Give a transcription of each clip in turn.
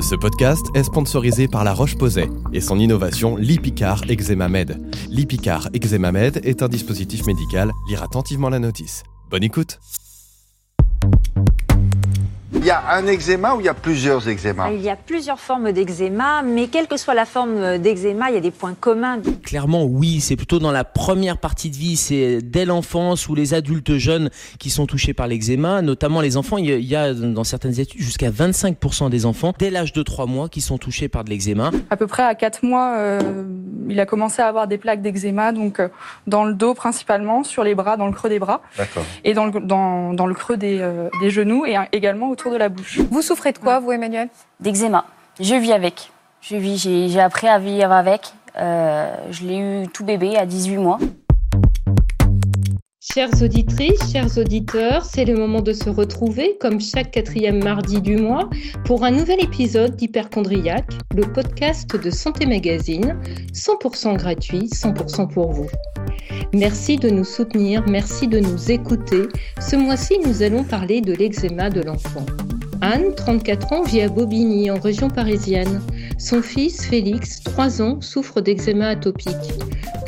Ce podcast est sponsorisé par La Roche-Posay et son innovation Lipicar Eczema Med. Lipicar Eczema Med est un dispositif médical. Lire attentivement la notice. Bonne écoute. Il y a un eczéma ou il y a plusieurs eczémas? Il y a plusieurs formes d'eczéma, mais quelle que soit la forme d'eczéma, il y a des points communs. Clairement, oui, c'est plutôt dans la première partie de vie, c'est dès l'enfance ou les adultes jeunes qui sont touchés par l'eczéma, notamment les enfants. Il y a dans certaines études jusqu'à 25% des enfants dès l'âge de 3 mois qui sont touchés par de l'eczéma. À peu près à 4 mois, euh, il a commencé à avoir des plaques d'eczéma, donc euh, dans le dos principalement, sur les bras, dans le creux des bras, et dans le, dans, dans le creux des, euh, des genoux, et également autour de la bouche. Vous souffrez de quoi, vous, Emmanuel? D'eczéma. Je vis avec. Je vis, j'ai appris à vivre avec. Euh, je l'ai eu tout bébé à 18 mois. Chères auditrices, chers auditeurs, c'est le moment de se retrouver, comme chaque quatrième mardi du mois, pour un nouvel épisode d'Hyperchondriac, le podcast de Santé Magazine, 100% gratuit, 100% pour vous. Merci de nous soutenir, merci de nous écouter. Ce mois-ci, nous allons parler de l'eczéma de l'enfant. Anne, 34 ans, vit à Bobigny, en région parisienne. Son fils, Félix, 3 ans, souffre d'eczéma atopique.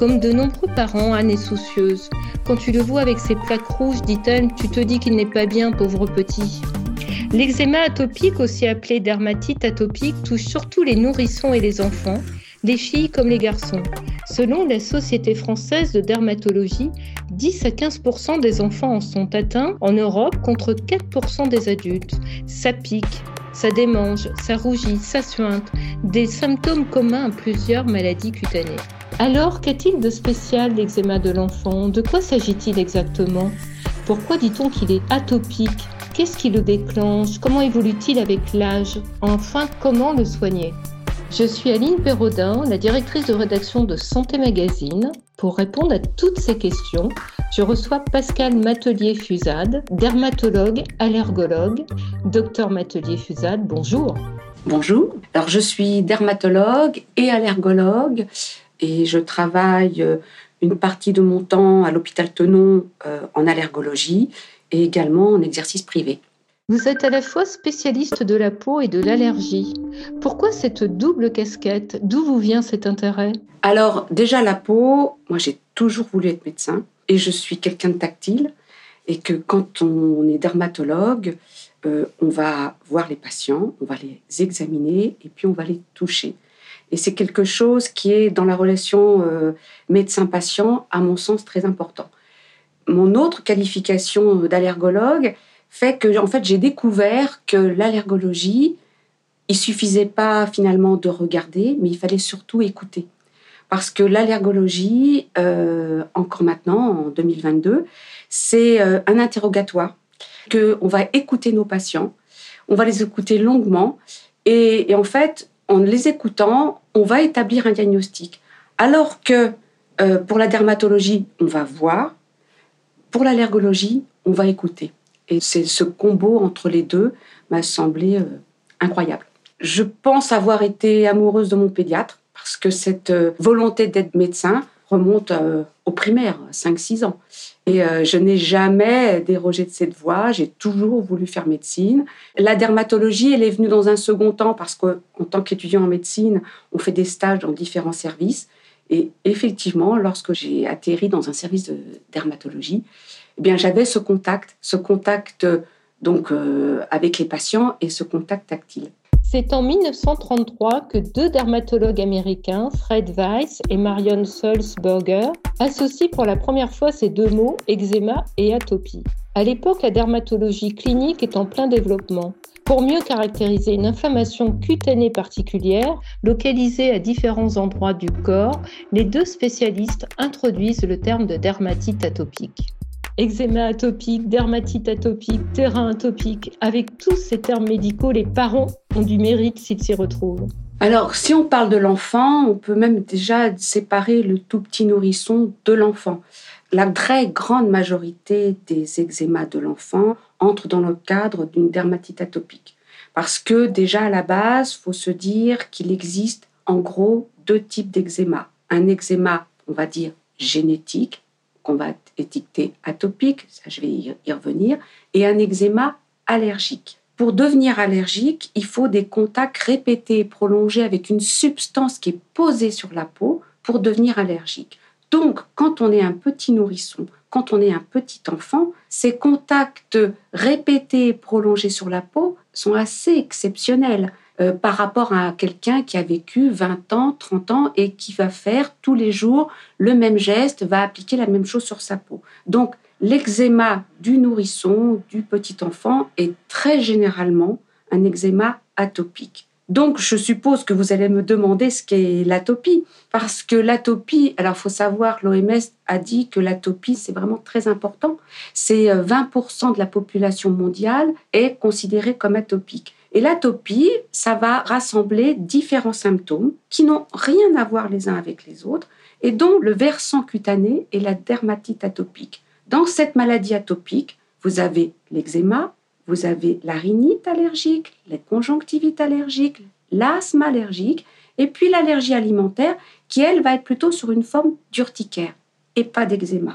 Comme de nombreux parents, Anne est soucieuse. Quand tu le vois avec ses plaques rouges, dit-elle, tu te dis qu'il n'est pas bien, pauvre petit. L'eczéma atopique, aussi appelé dermatite atopique, touche surtout les nourrissons et les enfants les filles comme les garçons. Selon la Société française de dermatologie, 10 à 15% des enfants en sont atteints en Europe contre 4% des adultes. Ça pique, ça démange, ça rougit, ça suinte, des symptômes communs à plusieurs maladies cutanées. Alors, qu'a-t-il de spécial l'eczéma de l'enfant? De quoi s'agit-il exactement? Pourquoi dit-on qu'il est atopique? Qu'est-ce qui le déclenche? Comment évolue-t-il avec l'âge? Enfin, comment le soigner? Je suis Aline Perraudin, la directrice de rédaction de Santé Magazine. Pour répondre à toutes ces questions, je reçois Pascal Matelier-Fusade, dermatologue, allergologue. Docteur Matelier-Fusade, bonjour. Bonjour. Alors, je suis dermatologue et allergologue et je travaille euh, une partie de mon temps à l'hôpital Tenon euh, en allergologie et également en exercice privé. Vous êtes à la fois spécialiste de la peau et de l'allergie. Pourquoi cette double casquette? D'où vous vient cet intérêt? Alors déjà la peau, moi j'ai toujours voulu être médecin et je suis quelqu'un de tactile et que quand on est dermatologue, euh, on va voir les patients, on va les examiner et puis on va les toucher. Et c'est quelque chose qui est dans la relation euh, médecin-patient, à mon sens, très important. Mon autre qualification d'allergologue, fait que en fait j'ai découvert que l'allergologie il suffisait pas finalement de regarder mais il fallait surtout écouter. Parce que l'allergologie euh, encore maintenant en 2022 c'est euh, un interrogatoire que on va écouter nos patients on va les écouter longuement et, en fait en les écoutant on va établir un diagnostic. Alors que euh, pour la dermatologie on va voir. Pour l'allergologie on va écouter et c'est ce combo entre les deux m'a semblé euh, incroyable. Je pense avoir été amoureuse de mon pédiatre parce que cette euh, volonté d'être médecin remonte euh, au primaire, 5-6 ans. Et je n'ai jamais dérogé de cette voie, j'ai toujours voulu faire médecine. La dermatologie, elle est venue dans un second temps parce qu'en tant qu'étudiant en médecine, on fait des stages dans différents services. Et effectivement, lorsque j'ai atterri dans un service de dermatologie, eh bien j'avais ce contact, ce contact donc euh, avec les patients et ce contact tactile. C'est en 1933 que deux dermatologues américains, Fred Weiss et Marion Sulzberger, associent pour la première fois ces deux mots, eczéma et atopie. À l'époque, la dermatologie clinique est en plein développement. Pour mieux caractériser une inflammation cutanée particulière, localisée à différents endroits du corps, les deux spécialistes introduisent le terme de dermatite atopique eczéma atopique, dermatite atopique, terrain atopique. Avec tous ces termes médicaux, les parents ont du mérite s'ils s'y retrouvent. Alors, si on parle de l'enfant, on peut même déjà séparer le tout petit nourrisson de l'enfant. La très grande majorité des eczémas de l'enfant entrent dans le cadre d'une dermatite atopique. Parce que déjà à la base, faut se dire qu'il existe en gros deux types d'eczéma. Un eczéma, on va dire, génétique, qu'on va étiqueter atopique, ça je vais y revenir, et un eczéma allergique. Pour devenir allergique, il faut des contacts répétés et prolongés avec une substance qui est posée sur la peau pour devenir allergique. Donc, quand on est un petit nourrisson, quand on est un petit enfant, ces contacts répétés et prolongés sur la peau sont assez exceptionnels. Euh, par rapport à quelqu'un qui a vécu 20 ans, 30 ans et qui va faire tous les jours le même geste, va appliquer la même chose sur sa peau. Donc l'eczéma du nourrisson, du petit enfant, est très généralement un eczéma atopique. Donc, je suppose que vous allez me demander ce qu'est l'atopie, parce que l'atopie, alors faut savoir, l'OMS a dit que l'atopie, c'est vraiment très important. C'est 20% euh, de la population mondiale est considérée comme atopique. Et l'atopie, ça va rassembler différents symptômes qui n'ont rien à voir les uns avec les autres et dont le versant cutané est la dermatite atopique. Dans cette maladie atopique, vous avez l'eczéma, vous avez la allergique, les conjonctivites allergiques, l'asthme allergique et puis l'allergie alimentaire qui, elle, va être plutôt sur une forme d'urticaire et pas d'eczéma.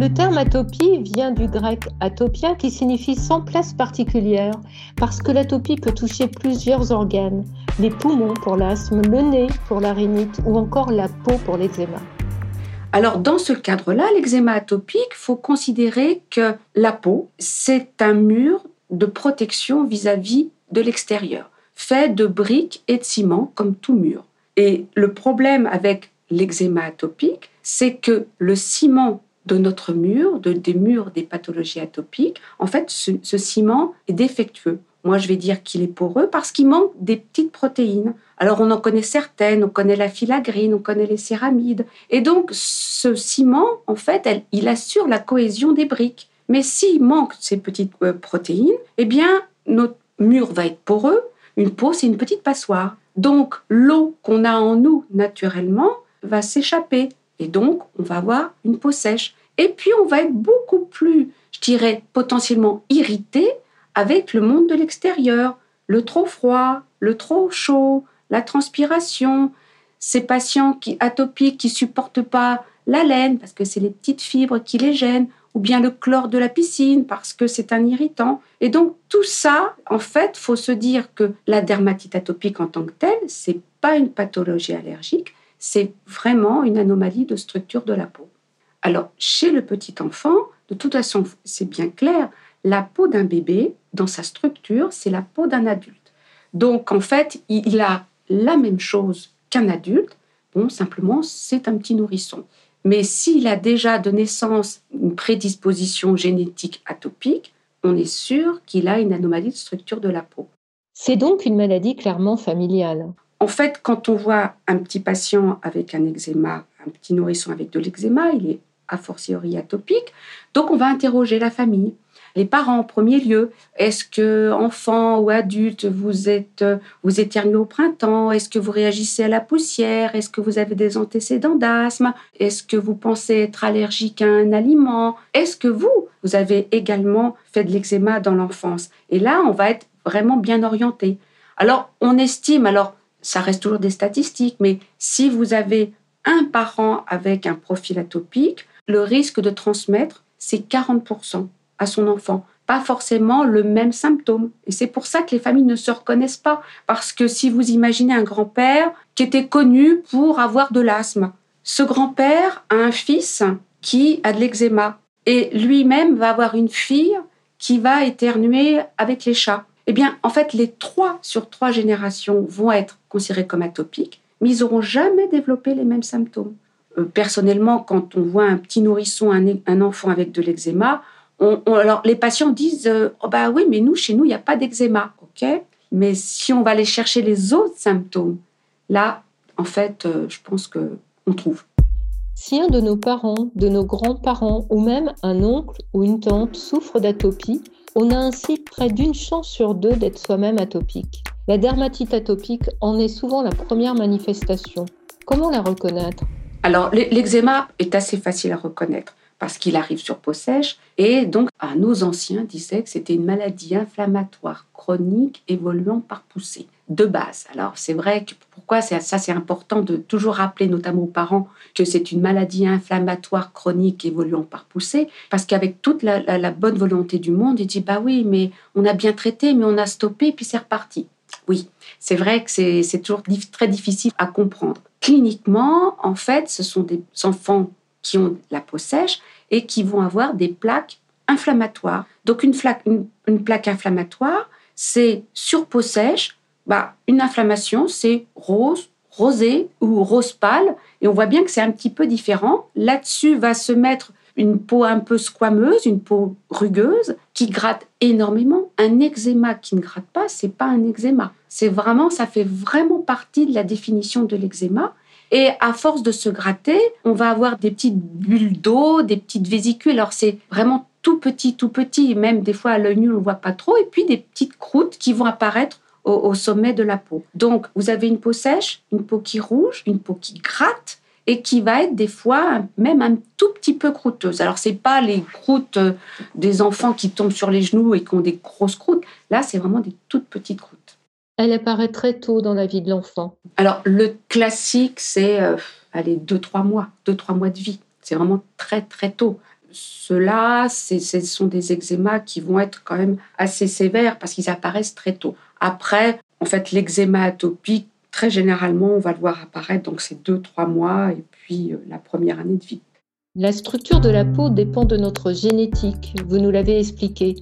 Le terme atopie vient du grec atopia qui signifie sans place particulière parce que l'atopie peut toucher plusieurs organes, les poumons pour l'asthme, le nez pour la ou encore la peau pour l'eczéma. Alors dans ce cadre-là, l'eczéma atopique, faut considérer que la peau, c'est un mur de protection vis-à-vis de l'extérieur, fait de briques et de ciment comme tout mur. Et le problème avec l'eczéma atopique, c'est que le ciment de notre mur, de, des murs des pathologies atopiques, en fait, ce, ciment est défectueux. Moi, je vais dire qu'il est poreux parce qu'il manque des petites protéines. Alors, on en connaît certaines, on connaît la filagrine, on connaît les céramides. Et donc, ce ciment, en fait, il assure la cohésion des briques. Mais s'il manque ces petites euh, protéines, eh bien, notre mur va être poreux. Une peau, c'est une petite passoire. Donc, l'eau qu'on a en nous naturellement va s'échapper. Et donc, on va avoir une peau sèche. Et puis, on va être beaucoup plus, je dirais, potentiellement irrité avec le monde de l'extérieur, le trop froid, le trop chaud, la transpiration, ces patients qui atopiques qui supportent pas la laine parce que c'est les petites fibres qui les gênent ou bien le chlore de la piscine parce que c'est un irritant. Et donc tout ça, en fait, faut se dire que la dermatite atopique en tant que telle, c'est pas une pathologie allergique, c'est vraiment une anomalie de structure de la peau. Alors, chez le petit enfant, de toute façon, c'est bien clair, la peau d'un bébé, dans sa structure, c'est la peau d'un adulte. Donc, en fait, il a la même chose qu'un adulte. Bon, simplement, c'est un petit nourrisson. Mais s'il a déjà de naissance une prédisposition génétique atopique, on est sûr qu'il a une anomalie de structure de la peau. C'est donc une maladie clairement familiale. En fait, quand on voit un petit patient avec un eczéma, un petit nourrisson avec de l'eczéma, il est a fortiori atopique. Donc on va interroger la famille, les parents en premier lieu. Est-ce que enfant ou adulte vous êtes vous éternuez au printemps? Est-ce que vous réagissez à la poussière? Est-ce que vous avez des antécédents d'asthme? Est-ce que vous pensez être allergique à un aliment? Est-ce que vous vous avez également fait de l'eczéma dans l'enfance? Et là, on va être vraiment bien orienté. Alors, on estime alors ça reste toujours des statistiques, mais si vous avez un parent avec un profil atopique, le risque de transmettre, c'est 40% à son enfant. Pas forcément le même symptôme. Et c'est pour ça que les familles ne se reconnaissent pas. Parce que si vous imaginez un grand-père qui était connu pour avoir de l'asthme, ce grand-père a un fils qui a de l'eczéma. Et lui-même va avoir une fille qui va éternuer avec les chats. Eh bien, en fait, les trois sur trois générations vont être considérés comme atopiques, mais ils n'auront jamais développé les mêmes symptômes. Euh, personnellement, quand on voit un petit nourrisson, un, enfant avec de l'eczéma, alors les patients disent euh, oh bah oui, mais nous, chez nous, il n'y a pas d'eczéma. ok? Mais si on va aller chercher les autres symptômes, là, en fait, euh, je pense qu'on trouve. Si un de nos parents, de nos grands-parents ou même un oncle ou une tante souffre d'atopie, on a ainsi près d'une chance sur deux d'être soi-même atopique. La dermatite atopique en est souvent la première manifestation. Comment la reconnaître? Alors, l'eczéma est assez facile à reconnaître parce qu'il arrive sur peau sèche. Et donc, nos anciens disaient que c'était une maladie inflammatoire chronique évoluant par poussée. de base. Alors c'est vrai que pourquoi ça c'est important de toujours rappeler notamment aux parents que c'est une maladie inflammatoire chronique évoluant par poussée parce qu'avec toute la, bonne volonté du monde, il dit bah oui mais on a bien traité mais on a stoppé puis c'est reparti. Oui, c'est vrai que c'est toujours très difficile à comprendre. Cliniquement, en fait, ce sont des enfants qui ont la peau sèche et qui vont avoir des plaques inflammatoires. Donc une, une plaque inflammatoire, c'est sur peau sèche, bah, une inflammation, c'est rose, rosé ou rose pâle. Et on voit bien que c'est un petit peu différent. Là-dessus va se mettre une peau un peu squameuse, une peau rugueuse, qui gratte énormément. Un eczéma qui ne gratte pas, c'est pas un eczéma. C'est vraiment, ça fait vraiment partie de la définition de l'eczéma. Et à force de se gratter, on va avoir des petites bulles d'eau, des petites vésicules. Alors c'est vraiment tout petit, tout petit. Même des fois à l'œil nu, on ne voit pas trop. Et puis des petites croûtes qui vont apparaître au, sommet de la peau. Donc, vous avez une peau sèche, une peau qui rouge, une peau qui gratte et qui va être des fois même un tout petit peu croûteuse. Alors, c'est pas les croûtes euh, des enfants qui tombent sur les genoux et qui ont des grosses croûtes. Là, c'est vraiment des toutes petites croûtes. Elle apparaît très tôt dans la vie de l'enfant. Alors, le classique, c'est, euh, allez, deux, trois mois, deux, trois mois de vie. C'est vraiment très, très tôt. Ceux-là, ce sont des eczémas qui vont être quand même assez sévères parce qu'ils apparaissent très tôt. Après, en fait, l'eczéma atopique, très généralement, on va le voir apparaître, donc c'est deux, trois mois et puis euh, la première année de vie. La structure de la peau dépend de notre génétique, vous nous l'avez expliqué.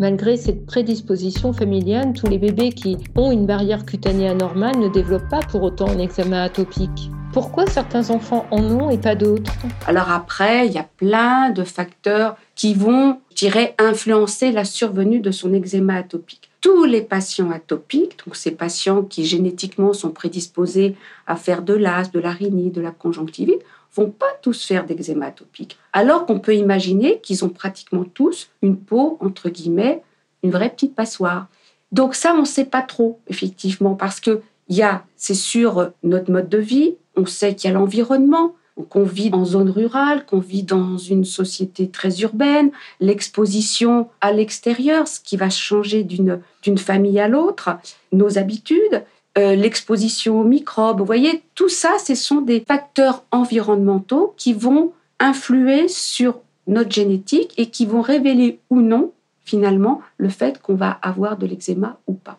Malgré cette prédisposition familiale, tous les bébés qui ont une barrière cutanée anormale ne développent pas pour autant un eczéma atopique. Pourquoi certains enfants en ont et pas d'autres? Alors après, il y a plein de facteurs qui vont, je dirais, influencer la survenue de son eczéma atopique. Tous les patients atopiques, donc ces patients qui génétiquement sont prédisposés à faire de l'asthme, de la rhinite, de la conjonctivite, vont pas tous faire d'eczéma atopique. Alors qu'on peut imaginer qu'ils ont pratiquement tous une peau, entre guillemets, une vraie petite passoire. Donc ça, on ne sait pas trop, effectivement, parce que y a, c'est sûr, notre mode de vie, on sait qu'il y a l'environnement, qu'on vit en zone rurale, qu'on vit dans une société très urbaine, l'exposition à l'extérieur, ce qui va changer d'une famille à l'autre, nos habitudes, euh, l'exposition aux microbes. Vous voyez, tout ça, ce sont des facteurs environnementaux qui vont influer sur notre génétique et qui vont révéler ou non, finalement, le fait qu'on va avoir de l'eczéma ou pas.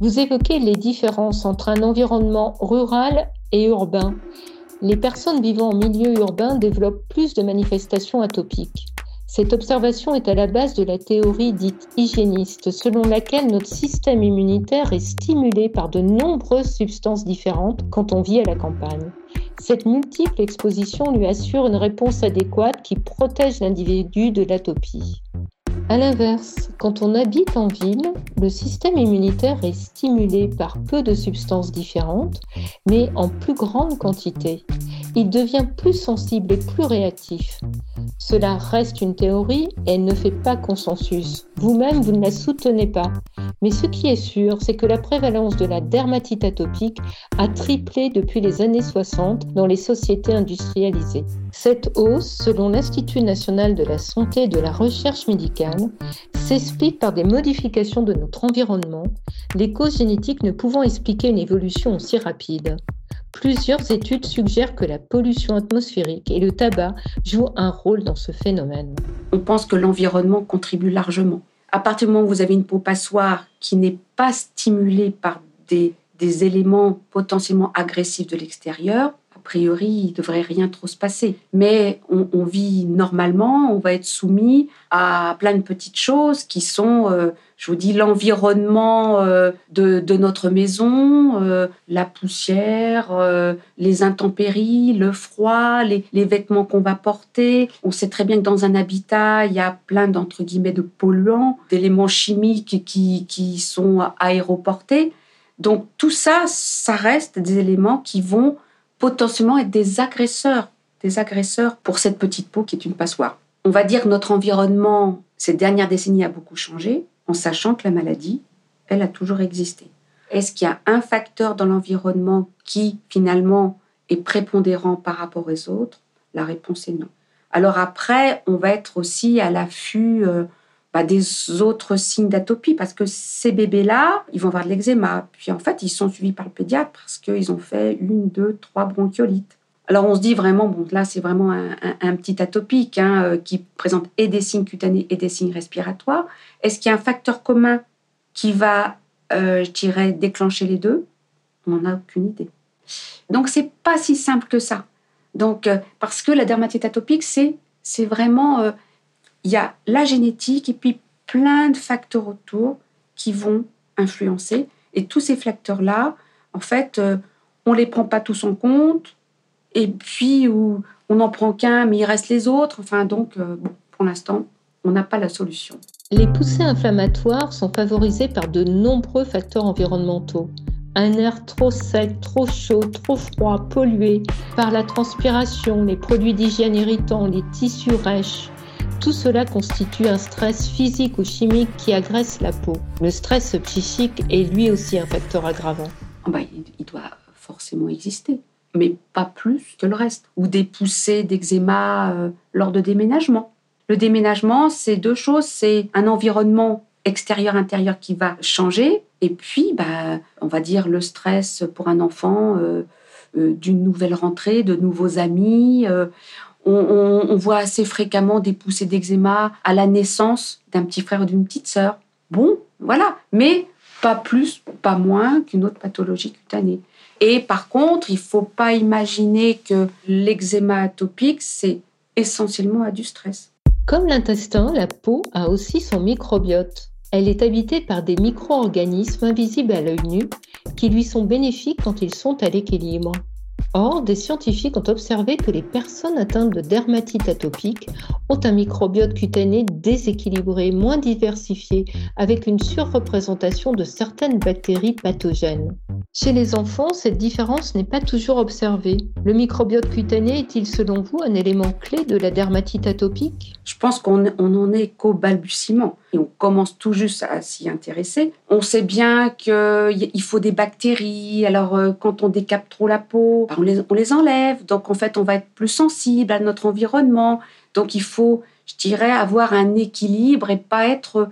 Vous évoquez les différences entre un environnement rural et urbain les personnes vivant en milieu urbain développent plus de manifestations atopiques. Cette observation est à la base de la théorie dite hygiéniste, selon laquelle notre système immunitaire est stimulé par de nombreuses substances différentes quand on vit à la campagne. Cette multiple exposition lui assure une réponse adéquate qui protège l'individu de l'atopie. A l'inverse, quand on habite en ville, le système immunitaire est stimulé par peu de substances différentes, mais en plus grande quantité. Il devient plus sensible et plus réactif. Cela reste une théorie et elle ne fait pas consensus. Vous-même, vous ne la soutenez pas. Mais ce qui est sûr, c'est que la prévalence de la dermatite atopique a triplé depuis les années 60 dans les sociétés industrialisées. Cette hausse, selon l'Institut national de la santé et de la recherche médicale, s'explique par des modifications de notre environnement, les causes génétiques ne pouvant expliquer une évolution aussi rapide. Plusieurs études suggèrent que la pollution atmosphérique et le tabac jouent un rôle dans ce phénomène. On pense que l'environnement contribue largement. À partir du moment où vous avez une peau passoire qui n'est pas stimulée par des, des éléments potentiellement agressifs de l'extérieur, priori, il devrait rien trop se passer. Mais on, vit normalement, on va être soumis à plein de petites choses qui sont, euh, je vous dis, l'environnement euh, de, notre maison, euh, la poussière, les intempéries, le froid, les, vêtements qu'on va porter. On sait très bien que dans un habitat, il y a plein d'entre guillemets de polluants, d'éléments chimiques qui sont aéroportés. Donc tout ça, ça reste des éléments qui vont potentiellement être des agresseurs, des agresseurs pour cette petite peau qui est une passoire. On va dire que notre environnement, ces dernières décennies, a beaucoup changé, en sachant que la maladie, elle a toujours existé. Est-ce qu'il y a un facteur dans l'environnement qui, finalement, est prépondérant par rapport aux autres? La réponse est non. Alors après, on va être aussi à l'affût euh, des autres signes d'atopie parce que ces bébés-là, ils vont avoir de l'eczéma. Puis en fait, ils sont suivis par le pédiatre parce qu'ils ont fait une, deux, trois bronchiolites. Alors on se dit vraiment, bon là c'est vraiment un, petit atopique hein, euh, qui présente et des signes cutanés et des signes respiratoires. Est-ce qu'il y a un facteur commun qui va, euh, je dirais, déclencher les deux? On n'en a aucune idée. Donc c'est pas si simple que ça. Donc euh, parce que la dermatite atopique c'est c'est vraiment il y a la génétique et puis plein de facteurs autour qui vont influencer et tous ces facteurs là en fait on les prend pas tous en compte et puis où on n'en prend qu'un, mais il reste les autres. Enfin, donc, euh, pour l'instant, on n'a pas la solution. Les poussées inflammatoires sont favorisées par de nombreux facteurs environnementaux. Un air trop sec, trop chaud, trop froid, pollué, par la transpiration, les produits d'hygiène irritants, les tissus rêches. Tout cela constitue un stress physique ou chimique qui agresse la peau. Le stress psychique est lui aussi un facteur aggravant. Ah bah, il doit forcément exister mais pas plus que le reste. Ou des poussées d'eczéma euh, lors de déménagement. Le déménagement, c'est deux choses. C'est un environnement extérieur-intérieur qui va changer. Et puis, bah, on va dire le stress pour un enfant euh, euh, d'une nouvelle rentrée, de nouveaux amis. On, voit assez fréquemment des poussées d'eczéma à la naissance d'un petit frère ou d'une petite sœur. Bon, voilà. Mais pas plus, pas moins qu'une autre pathologie cutanée. Et par contre, il ne faut pas imaginer que l'eczéma atopique, c'est essentiellement à du stress. Comme l'intestin, la peau a aussi son microbiote. Elle est habitée par des micro-organismes invisibles à l'œil nu qui lui sont bénéfiques quand ils sont à l'équilibre. Or, des scientifiques ont observé que les personnes atteintes de dermatite atopique ont un microbiote cutané déséquilibré, moins diversifié, avec une surreprésentation de certaines bactéries pathogènes. Chez les enfants, cette différence n'est pas toujours observée. Le microbiote cutané est-il selon vous un élément clé de la dermatite atopique? Je pense qu'on n'en est qu'au balbutiement on commence tout juste à s'y intéresser. On sait bien qu'il faut des bactéries, alors euh, quand on décape trop la peau, on les, on les enlève, donc en fait on va être plus sensible à notre environnement. Donc il faut, je dirais, avoir un équilibre et pas être...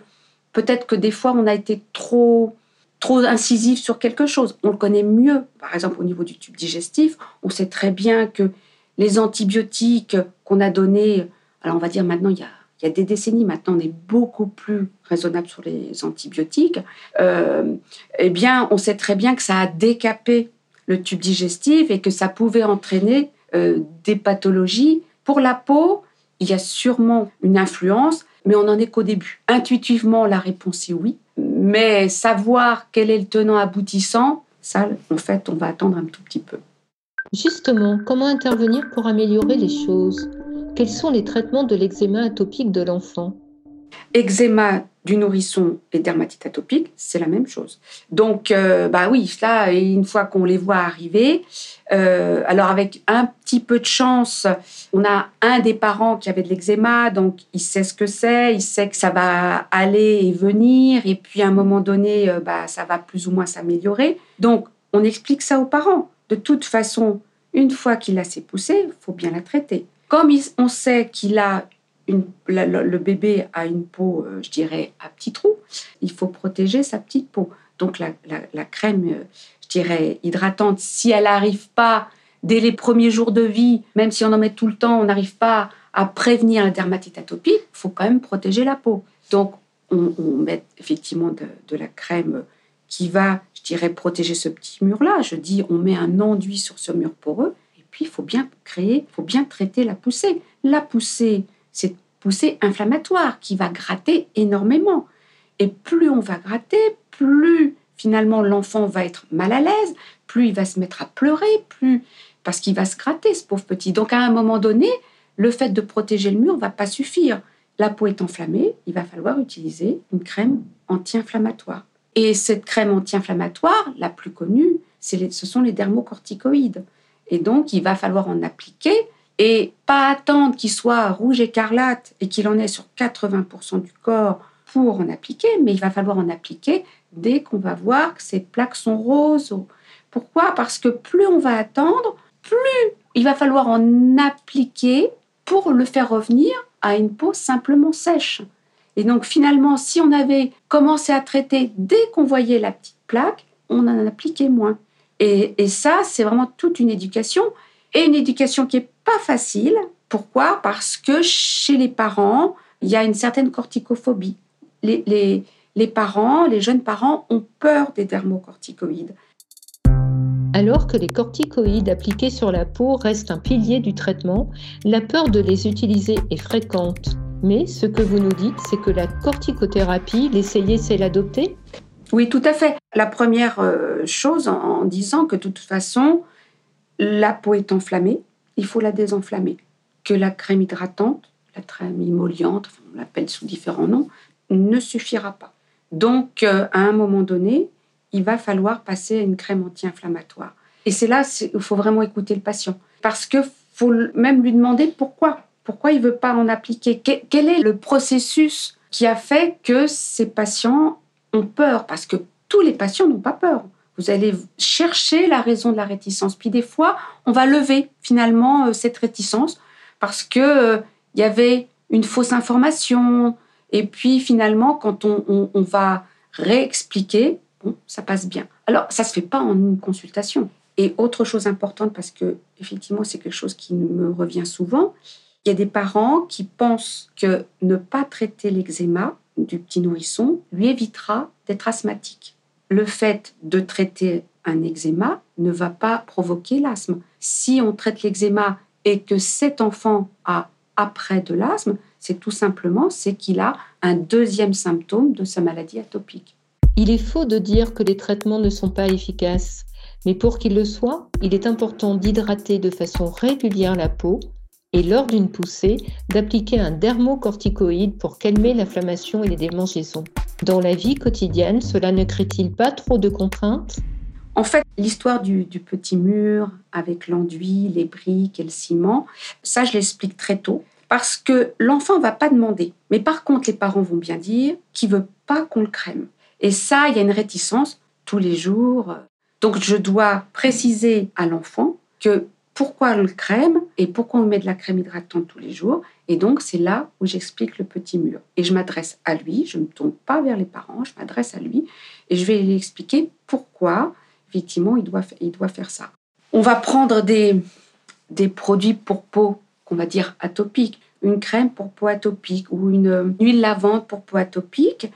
Peut-être que des fois on a été trop trop incisif sur quelque chose. On le connaît mieux, par exemple au niveau du tube digestif. On sait très bien que les antibiotiques qu'on a donnés, alors on va dire maintenant il y a, il y a des décennies maintenant, on est beaucoup plus raisonnable sur les antibiotiques. Euh, eh bien, on sait très bien que ça a décapé le tube digestif et que ça pouvait entraîner euh, des pathologies. Pour la peau, il y a sûrement une influence, mais on n'en est qu'au début. Intuitivement, la réponse est oui. Mais savoir quel est le tenant aboutissant, ça, en fait, on va attendre un tout petit peu. Justement, comment intervenir pour améliorer les choses? Quels sont les traitements de l'eczéma atopique de l'enfant? Eczéma du nourrisson et dermatite atopique, c'est la même chose. Donc, euh, bah oui, là, une fois qu'on les voit arriver, euh, alors avec un petit peu de chance, on a un des parents qui avait de l'eczéma, donc il sait ce que c'est, il sait que ça va aller et venir, et puis à un moment donné, euh, bah, ça va plus ou moins s'améliorer. Donc, on explique ça aux parents. De toute façon, une fois qu'il a ses poussées, il faut bien la traiter. Comme on sait qu'il a le bébé a une peau, euh, je dirais, à petits trous. Il faut protéger sa petite peau. Donc la, crème, euh, je dirais, hydratante, si elle n'arrive pas dès les premiers jours de vie, même si on en met tout le temps, on n'arrive pas à prévenir la dermatite atopique, il faut quand même protéger la peau. Donc on, met effectivement de, de, la crème qui va, je dirais, protéger ce petit mur-là. Je dis, on met un enduit sur ce mur poreux. Puis, il faut bien créer, il faut bien traiter la poussée. La poussée, cette poussée inflammatoire qui va gratter énormément. Et plus on va gratter, plus finalement l'enfant va être mal à l'aise, plus il va se mettre à pleurer, plus parce qu'il va se gratter, ce pauvre petit. Donc à un moment donné, le fait de protéger le mur ne va pas suffire. La peau est enflammée, il va falloir utiliser une crème anti-inflammatoire. Et cette crème anti-inflammatoire, la plus connue, ce sont les dermocorticoïdes. Et donc, il va falloir en appliquer et pas attendre qu'il soit rouge écarlate et qu'il en ait sur 80% du corps pour en appliquer, mais il va falloir en appliquer dès qu'on va voir que ces plaques sont roses. Pourquoi? Parce que plus on va attendre, plus il va falloir en appliquer pour le faire revenir à une peau simplement sèche. Et donc finalement, si on avait commencé à traiter dès qu'on voyait la petite plaque, on en appliquait moins. Et, ça, c'est vraiment toute une éducation. Et une éducation qui n'est pas facile. Pourquoi? Parce que chez les parents, il y a une certaine corticophobie. Les, les parents, les jeunes parents ont peur des dermocorticoïdes. Alors que les corticoïdes appliqués sur la peau restent un pilier du traitement, la peur de les utiliser est fréquente. Mais ce que vous nous dites, c'est que la corticothérapie, l'essayer, c'est l'adopter? Oui, tout à fait. La première euh, chose en, disant que de toute façon, la peau est enflammée, il faut la désenflammer. Que la crème hydratante, la crème émolliente, on l'appelle sous différents noms, ne suffira pas. Donc, euh, à un moment donné, il va falloir passer à une crème anti-inflammatoire. Et c'est là il faut vraiment écouter le patient. Parce qu'il faut même lui demander pourquoi. Pourquoi il ne veut pas en appliquer? Quel est le processus qui a fait que ces patients ont peur Parce que tous les patients n'ont pas peur. Vous allez chercher la raison de la réticence. Puis des fois, on va lever finalement euh, cette réticence parce qu'il euh, y avait une fausse information. Et puis finalement, quand on va réexpliquer, ça passe bien. Alors, ça ne se fait pas en une consultation. Et autre chose importante, parce que effectivement, c'est quelque chose qui me revient souvent, il y a des parents qui pensent que ne pas traiter l'eczéma du petit nourrisson lui évitera d'être asthmatique. Le fait de traiter un eczéma ne va pas provoquer l'asthme. Si on traite l'eczéma et que cet enfant a après de l'asthme, c'est tout simplement c'est qu'il a un deuxième symptôme de sa maladie atopique. Il est faux de dire que les traitements ne sont pas efficaces, mais pour qu'ils le soient, il est important d'hydrater de façon régulière la peau et lors d'une poussée, d'appliquer un dermocorticoïde pour calmer l'inflammation et les démangeaisons. Dans la vie quotidienne, cela ne crée-il pas trop de contraintes? En fait, l'histoire du, petit mur avec l'enduit, les briques et le ciment, ça, je l'explique très tôt. Parce que l'enfant va pas demander. Mais par contre, les parents vont bien dire qu'il veut pas qu'on le crème. Et ça, il y a une réticence tous les jours. Donc, je dois préciser à l'enfant que pourquoi le crème et pourquoi on met de la crème hydratante tous les jours. Et donc, c'est là où j'explique le petit mur. Et je m'adresse à lui, je ne tourne pas vers les parents, je m'adresse à lui et je vais lui expliquer pourquoi, effectivement, il doit, il doit faire ça. On va prendre des, des produits pour peau qu'on va dire atopique, une crème pour peau atopique ou une huile lavante pour peau atopique.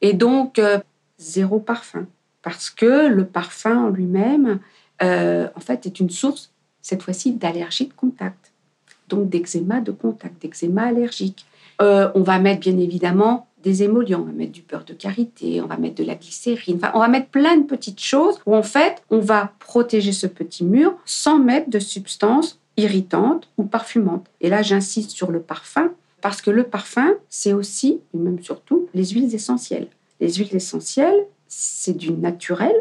Et donc, euh, zéro parfum. Parce que le parfum en lui-même, euh, en fait, est une source, cette fois-ci, d'allergie de contact. Donc d'eczéma de contact, d'eczéma allergique. Euh, on va mettre bien évidemment des émollients, on va mettre du beurre de karité, on va mettre de la glycérine, enfin, on va mettre plein de petites choses où en fait, on va protéger ce petit mur sans mettre de substances irritantes ou parfumantes. Et là, j'insiste sur le parfum parce que le parfum, c'est aussi, et même surtout, les huiles essentielles. Les huiles essentielles, c'est du naturel,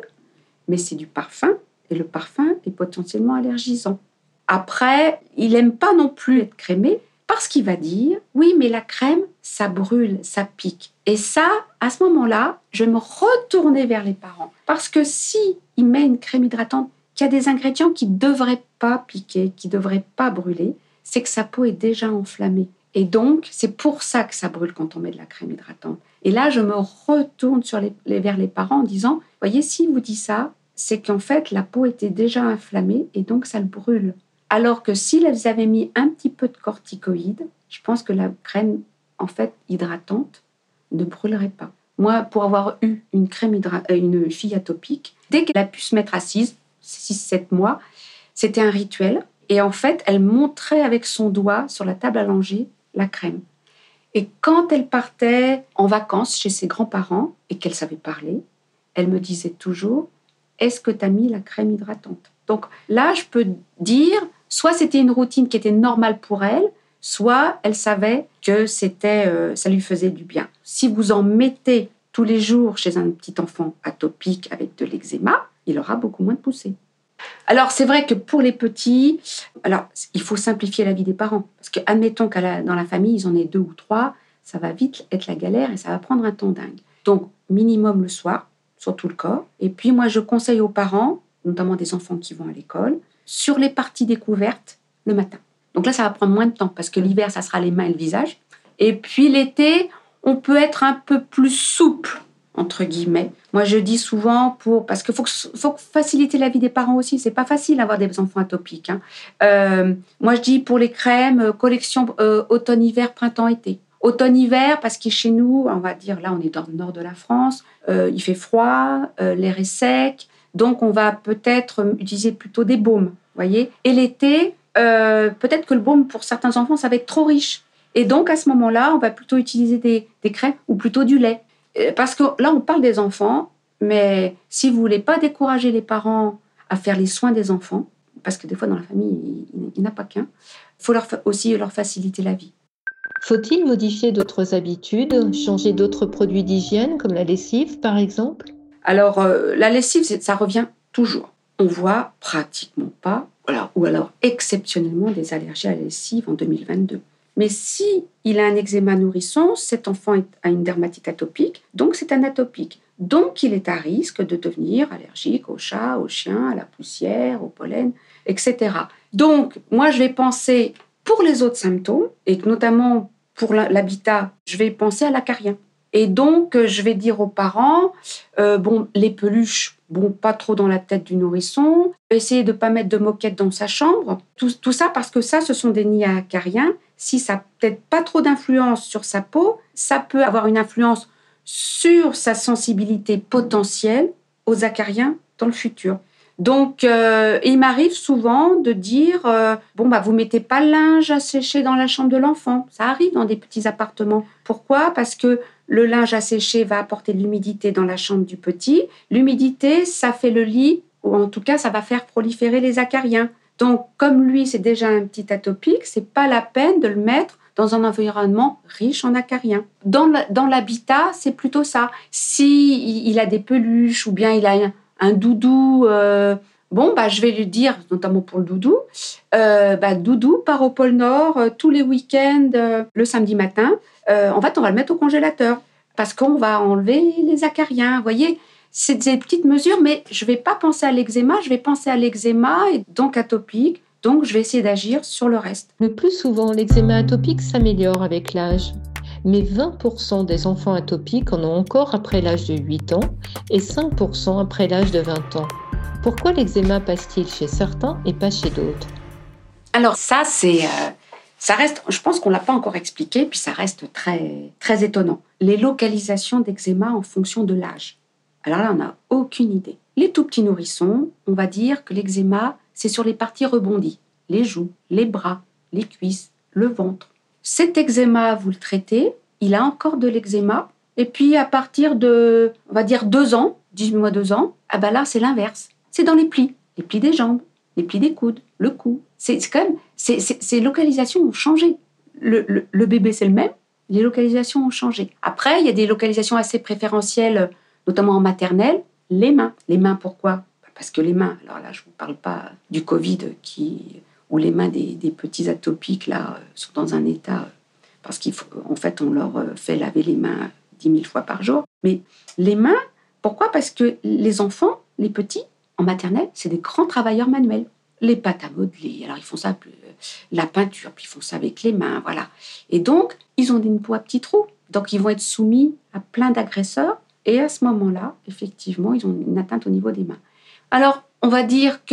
mais c'est du parfum, et le parfum est potentiellement allergisant. Après, il n'aime pas non plus être crémé parce qu'il va dire oui, mais la crème, ça brûle, ça pique. Et ça, à ce moment-là, je me retourner vers les parents parce que si il met une crème hydratante qui a des ingrédients qui ne devraient pas piquer, qui ne devraient pas brûler, c'est que sa peau est déjà enflammée. Et donc, c'est pour ça que ça brûle quand on met de la crème hydratante. Et là, je me retourne vers les parents en disant, voyez, si vous dit ça, c'est qu'en fait, la peau était déjà inflammée et donc ça le brûle. Alors que si vous avez mis un petit peu de corticoïde, je pense que la crème, en fait, hydratante, ne brûlerait pas. Moi, pour avoir eu une crème euh, une fille atopique, dès qu'elle a pu se mettre assise, 6-7 mois, c'était un rituel. Et en fait, elle montrait avec son doigt sur la table allongée la crème. Et quand elle partait en vacances chez ses grands-parents et qu'elle savait parler, elle me disait toujours Est-ce que tu as mis la crème hydratante? Donc là, je peux dire soit c'était une routine qui était normale pour elle, soit elle savait que c'était, euh, ça lui faisait du bien. Si vous en mettez tous les jours chez un petit enfant atopique avec de l'eczéma, il aura beaucoup moins de poussées. Alors, c'est vrai que pour les petits, alors, il faut simplifier la vie des parents. Parce que, admettons que dans la famille, ils en aient deux ou trois, ça va vite être la galère et ça va prendre un temps dingue. Donc, minimum le soir, sur tout le corps. Et puis, moi, je conseille aux parents, notamment des enfants qui vont à l'école, sur les parties découvertes le matin. Donc là, ça va prendre moins de temps parce que l'hiver, ça sera les mains et le visage. Et puis l'été, on peut être un peu plus souple entre guillemets. Moi, je dis souvent pour parce qu'il faut, faut faciliter la vie des parents aussi. C'est pas facile d'avoir des enfants atopiques. Hein. Euh, moi, je dis pour les crèmes, euh, collection euh, automne-hiver, printemps-été. Automne-hiver parce que chez nous, on va dire là, on est dans le nord de la France, il fait froid, l'air est sec, donc on va peut-être utiliser plutôt des baumes, voyez. Et l'été, peut-être que le baume pour certains enfants, ça va être trop riche. Et donc à ce moment-là, on va plutôt utiliser des, des crèmes ou plutôt du lait. Euh, parce que là, on parle des enfants, mais si vous voulez pas décourager les parents à faire les soins des enfants, parce que des fois dans la famille, il n'y en a pas qu'un, il faut leur aussi leur faciliter la vie. Faut-il modifier d'autres habitudes, changer d'autres produits d'hygiène, comme la lessive par exemple? Alors, euh, la lessive, ça revient toujours. On voit pratiquement pas, ou alors exceptionnellement, des allergies à la lessive en 2022. Mais si il a un eczéma nourrisson, cet enfant a une dermatite atopique, donc c'est un atopique. Donc il est à risque de devenir allergique au chat, au chien, à la poussière, au pollen, etc. Donc moi je vais penser pour les autres symptômes, et notamment pour l'habitat, je vais penser à l'acarien. Et donc, je vais dire aux parents, euh, bon, les peluches, bon, pas trop dans la tête du nourrisson, essayer de ne pas mettre de moquette dans sa chambre. Tout, ça parce que ça, ce sont des nids acariens si ça n'a peut-être pas trop d'influence sur sa peau, ça peut avoir une influence sur sa sensibilité potentielle aux acariens dans le futur. Donc, euh, il m'arrive souvent de dire euh, bon bah vous mettez pas le linge à sécher dans la chambre de l'enfant. Ça arrive dans des petits appartements. Pourquoi? Parce que le linge à sécher va apporter de l'humidité dans la chambre du petit. L'humidité, ça fait le lit, ou en tout cas, ça va faire proliférer les acariens. Donc, comme lui, c'est déjà un petit atopique, c'est pas la peine de le mettre dans un environnement riche en acariens. Dans l'habitat, c'est plutôt ça. Si il a des peluches ou bien il a un, doudou, euh, bon, bah, je vais lui dire, notamment pour le doudou, euh, bah, doudou part au pôle Nord euh, tous les week-ends, le samedi matin. en fait, on va le mettre au congélateur parce qu'on va enlever les acariens. Vous voyez, c'est des petites mesures, mais je ne vais pas penser à l'eczéma, je vais penser à l'eczéma et donc atopique. Donc, je vais essayer d'agir sur le reste. Le plus souvent, l'eczéma atopique s'améliore avec l'âge. Mais 20% des enfants atopiques en ont encore après l'âge de 8 ans et 5% après l'âge de 20 ans. Pourquoi l'eczéma passe-t-il chez certains et pas chez d'autres? Alors ça, c'est... Euh, ça reste, je pense qu'on l'a pas encore expliqué, puis ça reste très, très étonnant. Les localisations d'eczéma en fonction de l'âge. Alors là, on n'a aucune idée. Les tout petits nourrissons, on va dire que l'eczéma, c'est sur les parties rebondies, les joues, les bras, les cuisses, le ventre. Cet eczéma, vous le traitez, il a encore de l'eczéma. Et puis à partir de, on va dire deux ans, 18 mois, deux ans, ah ben là, c'est l'inverse. C'est dans les plis, les plis des jambes, les plis des coudes, le cou. C'est quand même, ces localisations ont changé. le bébé, c'est le même, les localisations ont changé. Après, il y a des localisations assez préférentielles notamment en maternelle, les mains. Les mains, pourquoi? Parce que les mains, alors là, je ne vous parle pas du Covid qui, où les mains des, petits atopiques là, euh, sont dans un état, euh, parce qu'en fait, on leur euh, fait laver les mains dix mille fois par jour. Mais les mains, pourquoi? Parce que les enfants, les petits, en maternelle, c'est des grands travailleurs manuels. Les pâtes à modeler, alors ils font ça, la peinture, puis ils font ça avec les mains, voilà. Et donc, ils ont une peau à petits trous. Donc, ils vont être soumis à plein d'agresseurs et à ce moment-là, effectivement, ils ont une atteinte au niveau des mains. Alors, on va dire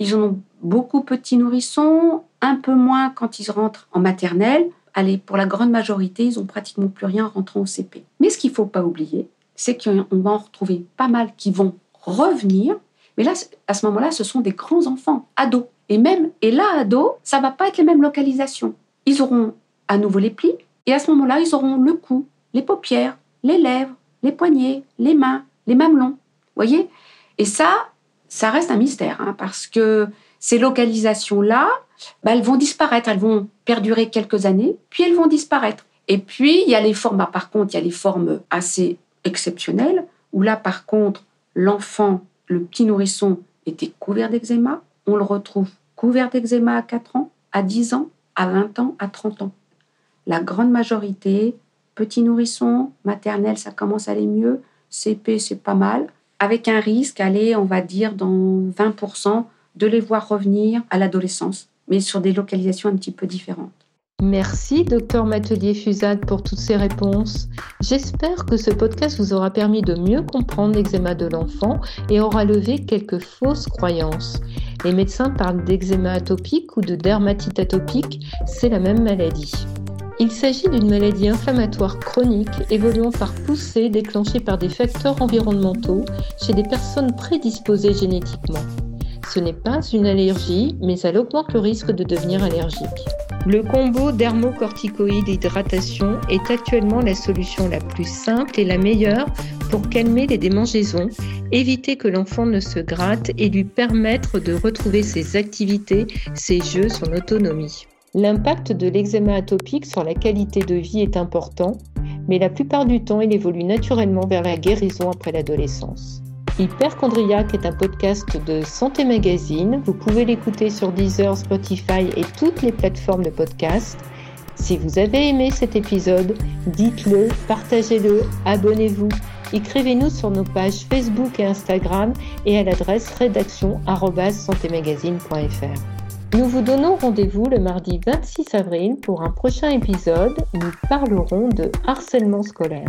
qu'ils ont beaucoup petits nourrissons, un peu moins quand ils rentrent en maternelle. Allez, pour la grande majorité, ils ont pratiquement plus rien en rentrant au CP. Mais ce qu'il ne faut pas oublier, c'est qu'on va en retrouver pas mal qui vont revenir. Mais là, à ce moment-là, ce sont des grands enfants, ados. Et même, et là, ados, ça va pas être les mêmes localisations. Ils auront à nouveau les plis, et à ce moment-là, ils auront le cou, les paupières, les lèvres, les poignets, les mains, les mamelons. voyez? Et ça, ça reste un mystère, hein, parce que ces localisations-là, bah, elles vont disparaître, elles vont perdurer quelques années, puis elles vont disparaître. Et puis, il y a les formes, bah, par contre, il y a les formes assez exceptionnelles, où là, par contre, l'enfant, le petit nourrisson, était couvert d'eczéma. On le retrouve couvert d'eczéma à 4 ans, à 10 ans, à 20 ans, à 30 ans. La grande majorité, Petit nourrisson, maternelle, ça commence à aller mieux. CP, c'est pas mal. Avec un risque, aller, on va dire, dans 20%, de les voir revenir à l'adolescence, mais sur des localisations un petit peu différentes. Merci, docteur Matelier Fusade, pour toutes ces réponses. J'espère que ce podcast vous aura permis de mieux comprendre l'eczéma de l'enfant et aura levé quelques fausses croyances. Les médecins parlent d'eczéma atopique ou de dermatite atopique, c'est la même maladie. Il s'agit d'une maladie inflammatoire chronique évoluant par poussée déclenchée par des facteurs environnementaux chez des personnes prédisposées génétiquement. Ce n'est pas une allergie, mais elle augmente le risque de devenir allergique. Le combo dermocorticoïde hydratation est actuellement la solution la plus simple et la meilleure pour calmer les démangeaisons, éviter que l'enfant ne se gratte et lui permettre de retrouver ses activités, ses jeux, son autonomie. L'impact de l'eczéma atopique sur la qualité de vie est important, mais la plupart du temps, il évolue naturellement vers la guérison après l'adolescence. Hyperchondriac est un podcast de Santé Magazine. Vous pouvez l'écouter sur Deezer, Spotify et toutes les plateformes de podcast. Si vous avez aimé cet épisode, dites-le, partagez-le, abonnez-vous. Écrivez-nous sur nos pages Facebook et Instagram et à l'adresse rédaction@santémagazine.fr. Nous vous donnons rendez-vous le mardi 26 avril pour un prochain épisode. Nous parlerons de harcèlement scolaire.